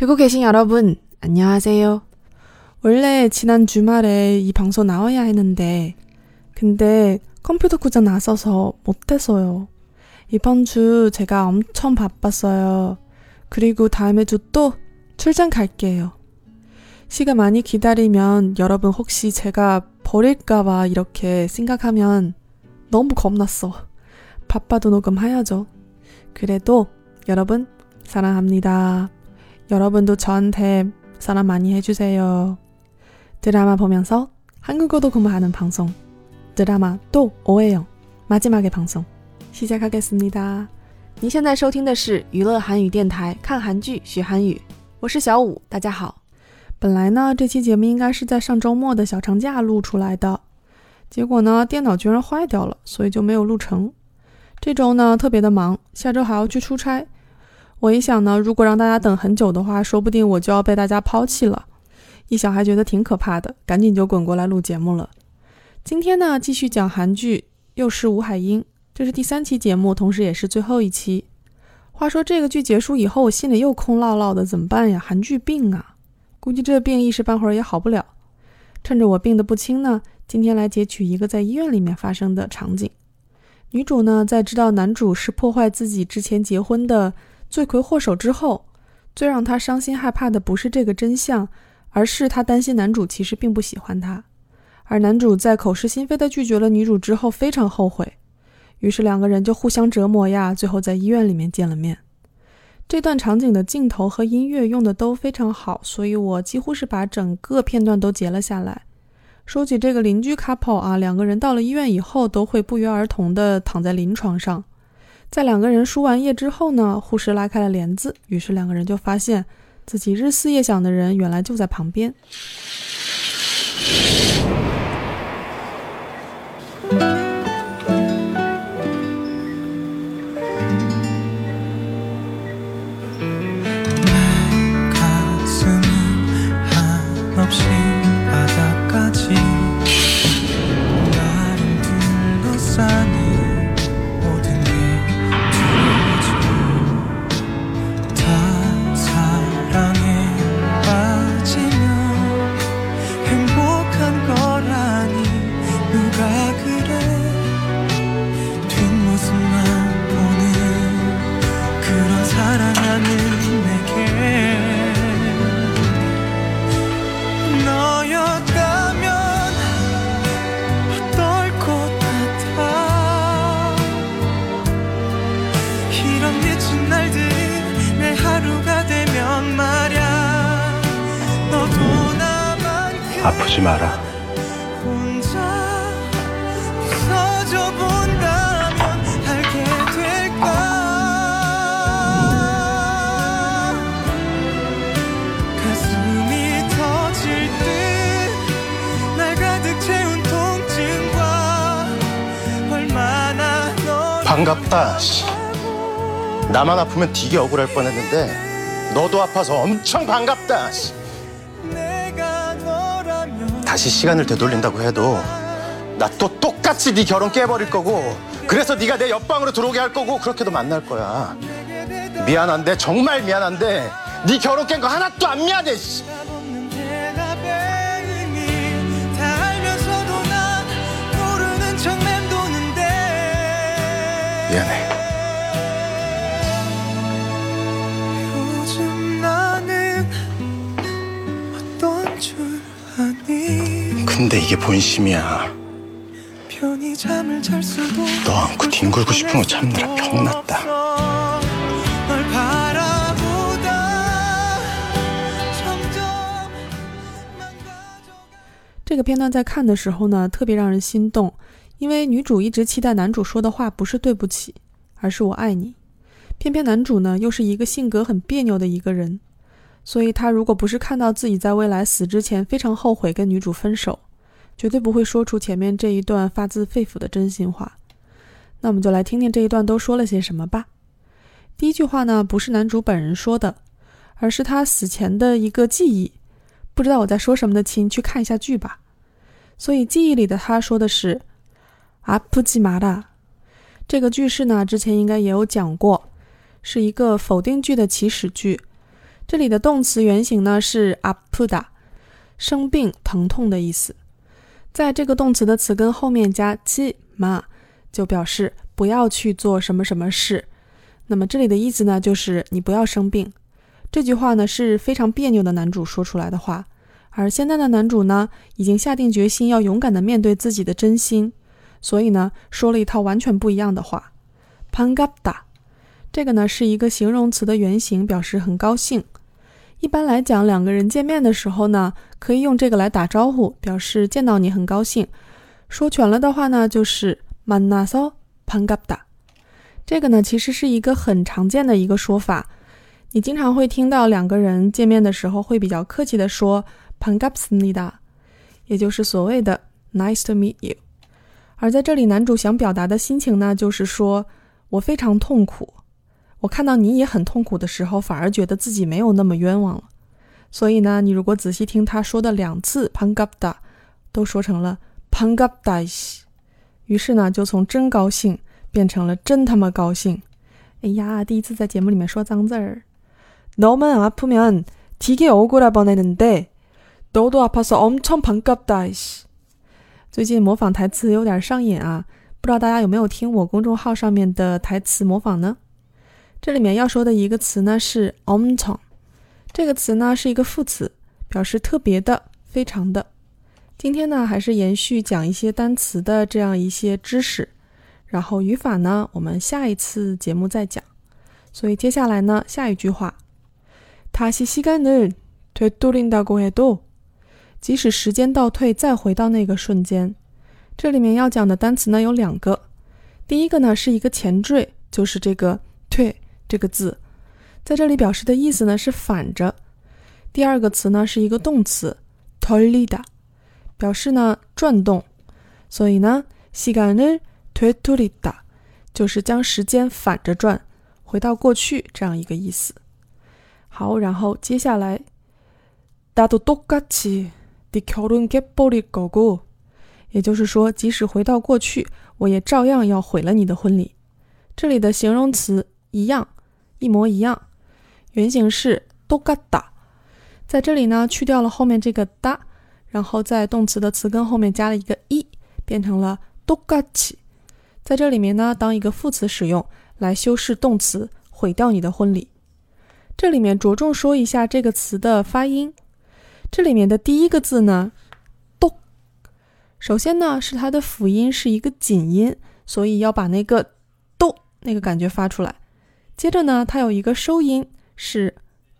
듣고 계신 여러분, 안녕하세요. 원래 지난 주말에 이 방송 나와야 했는데, 근데 컴퓨터 고장 났어서 못했어요. 이번 주 제가 엄청 바빴어요. 그리고 다음에 주 또 출장 갈게요. 시간 많이 기다리면 여러분 혹시 제가 버릴까봐 이렇게 생각하면 너무 겁났어. 바빠도 녹음해야죠. 그래도 여러분 사랑합니다. 여러분도 저한테 사랑 많이 해주세요. 드라마 보면서 한국어도 공부하는 방송 드라마 또 오해요 마지막의 방송 시작하겠습니다. 您现在收听的是娱乐韩语电台，看韩剧学韩语，我是小五，大家好。本来呢，这期节目应该是在上周末的小长假录出来的，结果呢，电脑居然坏掉了，所以就没有录成。这周呢，特别的忙，下周还要去出差。 我一想呢，如果让大家等很久的话，说不定我就要被大家抛弃了。一想还觉得挺可怕的，赶紧就滚过来录节目了。今天呢，继续讲韩剧《又是吴海英》。这是第三期节目，同时也是最后一期。话说这个剧结束以后，我心里又空落落的，怎么办呀？韩剧病啊，估计这病一时半会儿也好不了。趁着我病得不轻呢，今天来截取一个在医院里面发生的场景。女主呢，在知道男主是破坏自己之前结婚的罪魁祸首之后，最让他伤心害怕的不是这个真相，而是他担心男主其实并不喜欢他。而男主在口是心非的拒绝了女主之后，非常后悔。于是两个人就互相折磨呀，最后在医院里面见了面。这段场景的镜头和音乐用的都非常好，所以我几乎是把整个片段都截了下来。说起这个邻居 couple 啊，两个人到了医院以后都会不约而同的躺在临床上。在两个人输完液之后呢，护士拉开了帘子，于是两个人就发现自己日思夜想的人原来就在旁边。 얼마나 널 반갑다. 씨. 나만 아프면 되게 억울할 뻔했는데 너도 아파서 엄청 반갑다. 씨. 다시 시간을 되돌린다고 해도 나 또 똑같이 네 결혼 깨버릴 거고 그래서 네가 내 옆방으로 들어오게 할 거고 그렇게도 만날 거야. 미안한데 정말 미안한데 네 결혼 깬 거 하나도 안 미안해. 씨. 근데 이게 본심이야. 편히 잠을 잘 수도 너 안고 뒹굴고 싶은 거 참느라 병났다. 널 바라보다 점점 망가져 这个片段在看的时候呢，特别让人心动，因为女主一直期待男主说的话不是对不起，而是我爱你。偏偏男主呢又是一个性格很别扭的一个人，所以他如果不是看到自己在未来死之前非常后悔跟女主分手， 绝对不会说出前面这一段发自肺腑的真心话。那我们就来听听这一段都说了些什么吧。第一句话呢，不是男主本人说的，而是他死前的一个记忆。不知道我在说什么的亲，去看一下剧吧。所以记忆里的他说的是 “apujimada”。这个句式呢，之前应该也有讲过，是一个否定句的起始句。这里的动词原形呢是 “apuda”，生病、疼痛的意思。在这个动词的词根后面加지 마， 就表示不要去做什么什么事。那么这里的意思呢，就是你不要生病。这句话呢是非常别扭的男主说出来的话，而现在的男主呢已经下定决心要勇敢的面对自己的真心，所以呢说了一套完全不一样的话。반갑 다， 这个呢是一个形容词的原型，表示很高兴。 一般来讲，两个人见面的时候呢，可以用这个来打招呼，表示见到你很高兴。说全了的话呢，就是만나서반갑다。这个呢，其实是一个很常见的一个说法。你经常会听到两个人见面的时候会比较客气的说반갑습니다，也就是所谓的 nice to meet you。而在这里，男主想表达的心情呢，就是说我非常痛苦。 我看到你也很痛苦的时候，反而觉得自己没有那么冤枉了。所以呢，你如果仔细听他说的两次 “pangapda”，都说成了 “pangapdaish”，于是呢，就从真高兴变成了真他妈高兴。哎呀，第一次在节目里面说脏字儿。너무아프면되게억울할뻔했는데너도아파서엄청반갑다이씨最近模仿台词有点上瘾啊，不知道大家有没有听我公众号上面的台词模仿呢？ 这里面要说的一个词呢是 omton，这个词呢是一个副词，表示特别的、非常的。今天呢还是延续讲一些单词的这样一些知识，然后语法呢我们下一次节目再讲。所以接下来呢下一句话，다시시간을되돌린다고해 도， 即使时间倒退再回到那个瞬间，这里面要讲的单词呢有两个，第一个呢是一个前缀，就是这个退。 这个字在这里表示的意思呢是反着。第二个词呢是一个动词 t o l i d a 表示呢转动。所以呢，시간을되돌리다就是将时间反着转，回到过去这样一个意思。好，然后接下来，나도똑같이네결혼깨버릴거 고， 也就是说，即使回到过去，我也照样要毁了你的婚礼。这里的形容词一样。 一模一样，原型是都嘎达，在这里呢去掉了后面这个哒，然后在动词的词根后面加了一个一，变成了都嘎起。在这里面呢当一个副词使用来修饰动词，毁掉你的婚礼。这里面着重说一下这个词的发音，这里面的第一个字呢都，首先呢是它的辅音是一个紧音，所以要把那个都那个感觉发出来。接着呢，它有一个收音是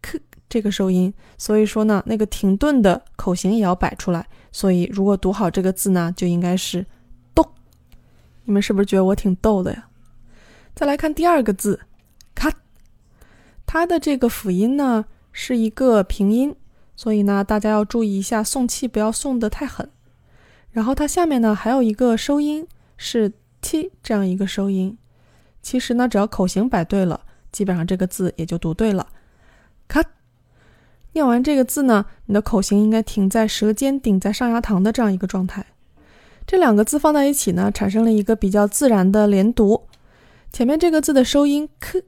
k 这个收音，所以说呢，那个停顿的口型也要摆出来。所以如果读好这个字呢，就应该是逗。你们是不是觉得我挺逗的呀？再来看第二个字，咔，它的这个辅音呢是一个平音，所以呢，大家要注意一下送气不要送的太狠。然后它下面呢还有一个收音是 t 这样一个收音。其实呢，只要口型摆对了，基本上这个字也就读对了。咔，念完这个字呢，你的口型应该停在舌尖顶在上牙膛的这样一个状态。这两个字放在一起呢，产生了一个比较自然的连读。前面这个字的收音 k，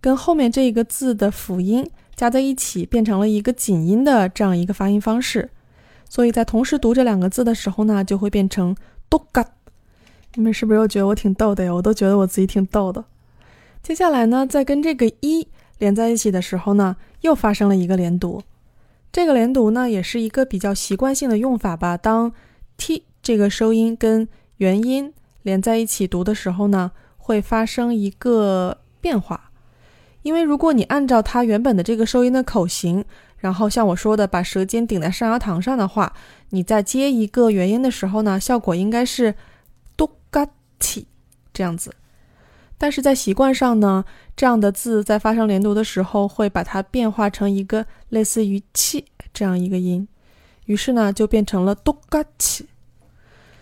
跟后面这一个字的辅音加在一起，变成了一个紧音的这样一个发音方式。所以在同时读这两个字的时候呢，就会变成都嘎。你们是不是又觉得我挺逗的呀？我都觉得我自己挺逗的。接下来呢，在跟这个一连在一起的时候呢，又发生了一个连读。这个连读呢，也是一个比较习惯性的用法吧。当 t 这个收音跟元音连在一起读的时候呢，会发生一个变化。因为如果你按照它原本的这个收音的口型，然后像我说的把舌尖顶在上牙膛上的话，你在接一个元音的时候呢，效果应该是。嘎起这样子，但是在习惯上呢，这样的字在发生连读的时候，会把它变化成一个类似于气这样一个音，于是呢就变成了都嘎起。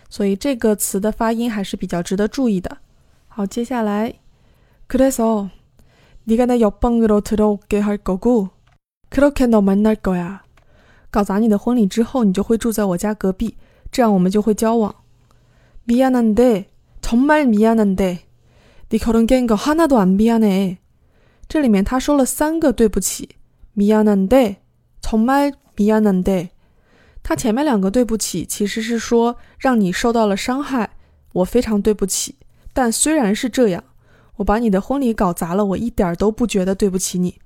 所以这个词的发音还是比较值得注意的。好，接下来，그래서네가내옆방으로들어오게할거고그렇게너만날거 야。 搞砸你的婚礼之后，你就会住在我家隔壁，这样我们就会交往。미안한 데， 정말미안한 데， 네결혼깬거하나도안미안 해。 这里面他说了三个对不起， 미안한 데， 정말미안한 데。 他前面两个对不起，其实是说让你受到了伤害，我非常对不起。但虽然是这样，我把你的婚礼搞砸了，我一点都不觉得对不起你。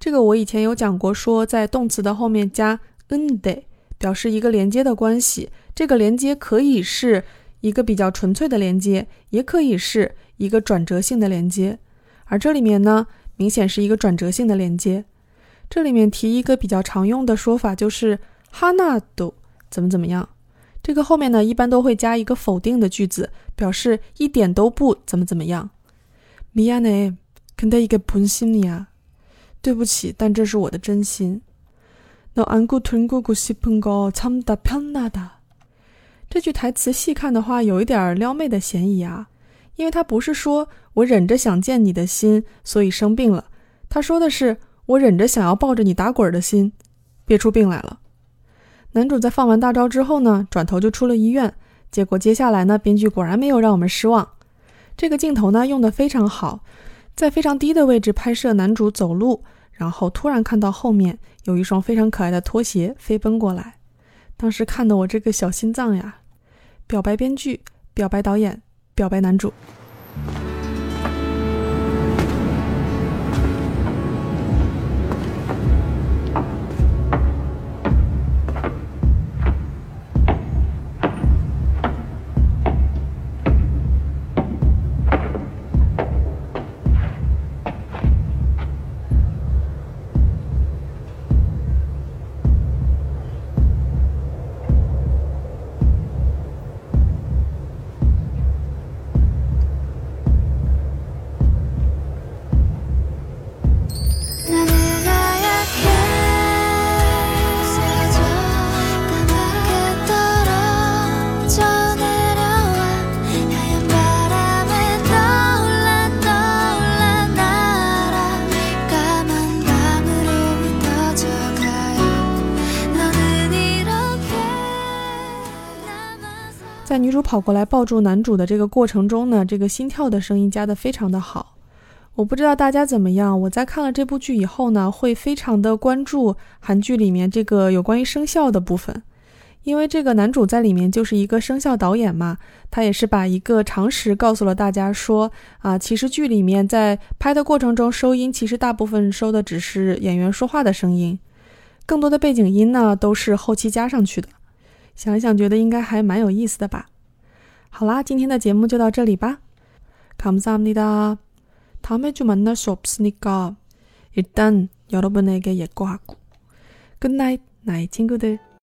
这个我以前有讲过，说在动词的后面加 n de，表示一个连接的关系。这个连接可以是 一个比较纯粹的连接，也可以是一个转折性的连接。而这里面呢，明显是一个转折性的连接。这里面提一个比较常用的说法，就是哈纳都怎么怎么样。这个后面呢，一般都会加一个否定的句子，表示一点都不怎么怎么样。미안해근데이게본심이야对不起，但这是我的真心。너안고등고고싶은거참다편하다 这句台词细看的话，有一点撩妹的嫌疑啊，因为他不是说我忍着想见你的心，所以生病了。他说的是我忍着想要抱着你打滚的心，憋出病来了。男主在放完大招之后呢，转头就出了医院。结果接下来呢，编剧果然没有让我们失望。这个镜头呢用的非常好，在非常低的位置拍摄男主走路，然后突然看到后面有一双非常可爱的拖鞋飞奔过来。当时看的我这个小心脏呀！表白编剧，表白导演，表白男主。女主跑过来抱住男主的这个过程中呢，这个心跳的声音加的非常的好。我不知道大家怎么样，我在看了这部剧以后呢，会非常的关注韩剧里面这个有关于声效的部分，因为这个男主在里面就是一个声效导演嘛，他也是把一个常识告诉了大家，说啊，其实剧里面在拍的过程中收音，其实大部分收的只是演员说话的声音，更多的背景音呢都是后期加上去的。想一想，觉得应该还蛮有意思的吧。好啦，今天的节目就到这里吧。감사합니다 다음에좀만날수없으니까일단여러분에게예고하고 Good night, 나의 친구들.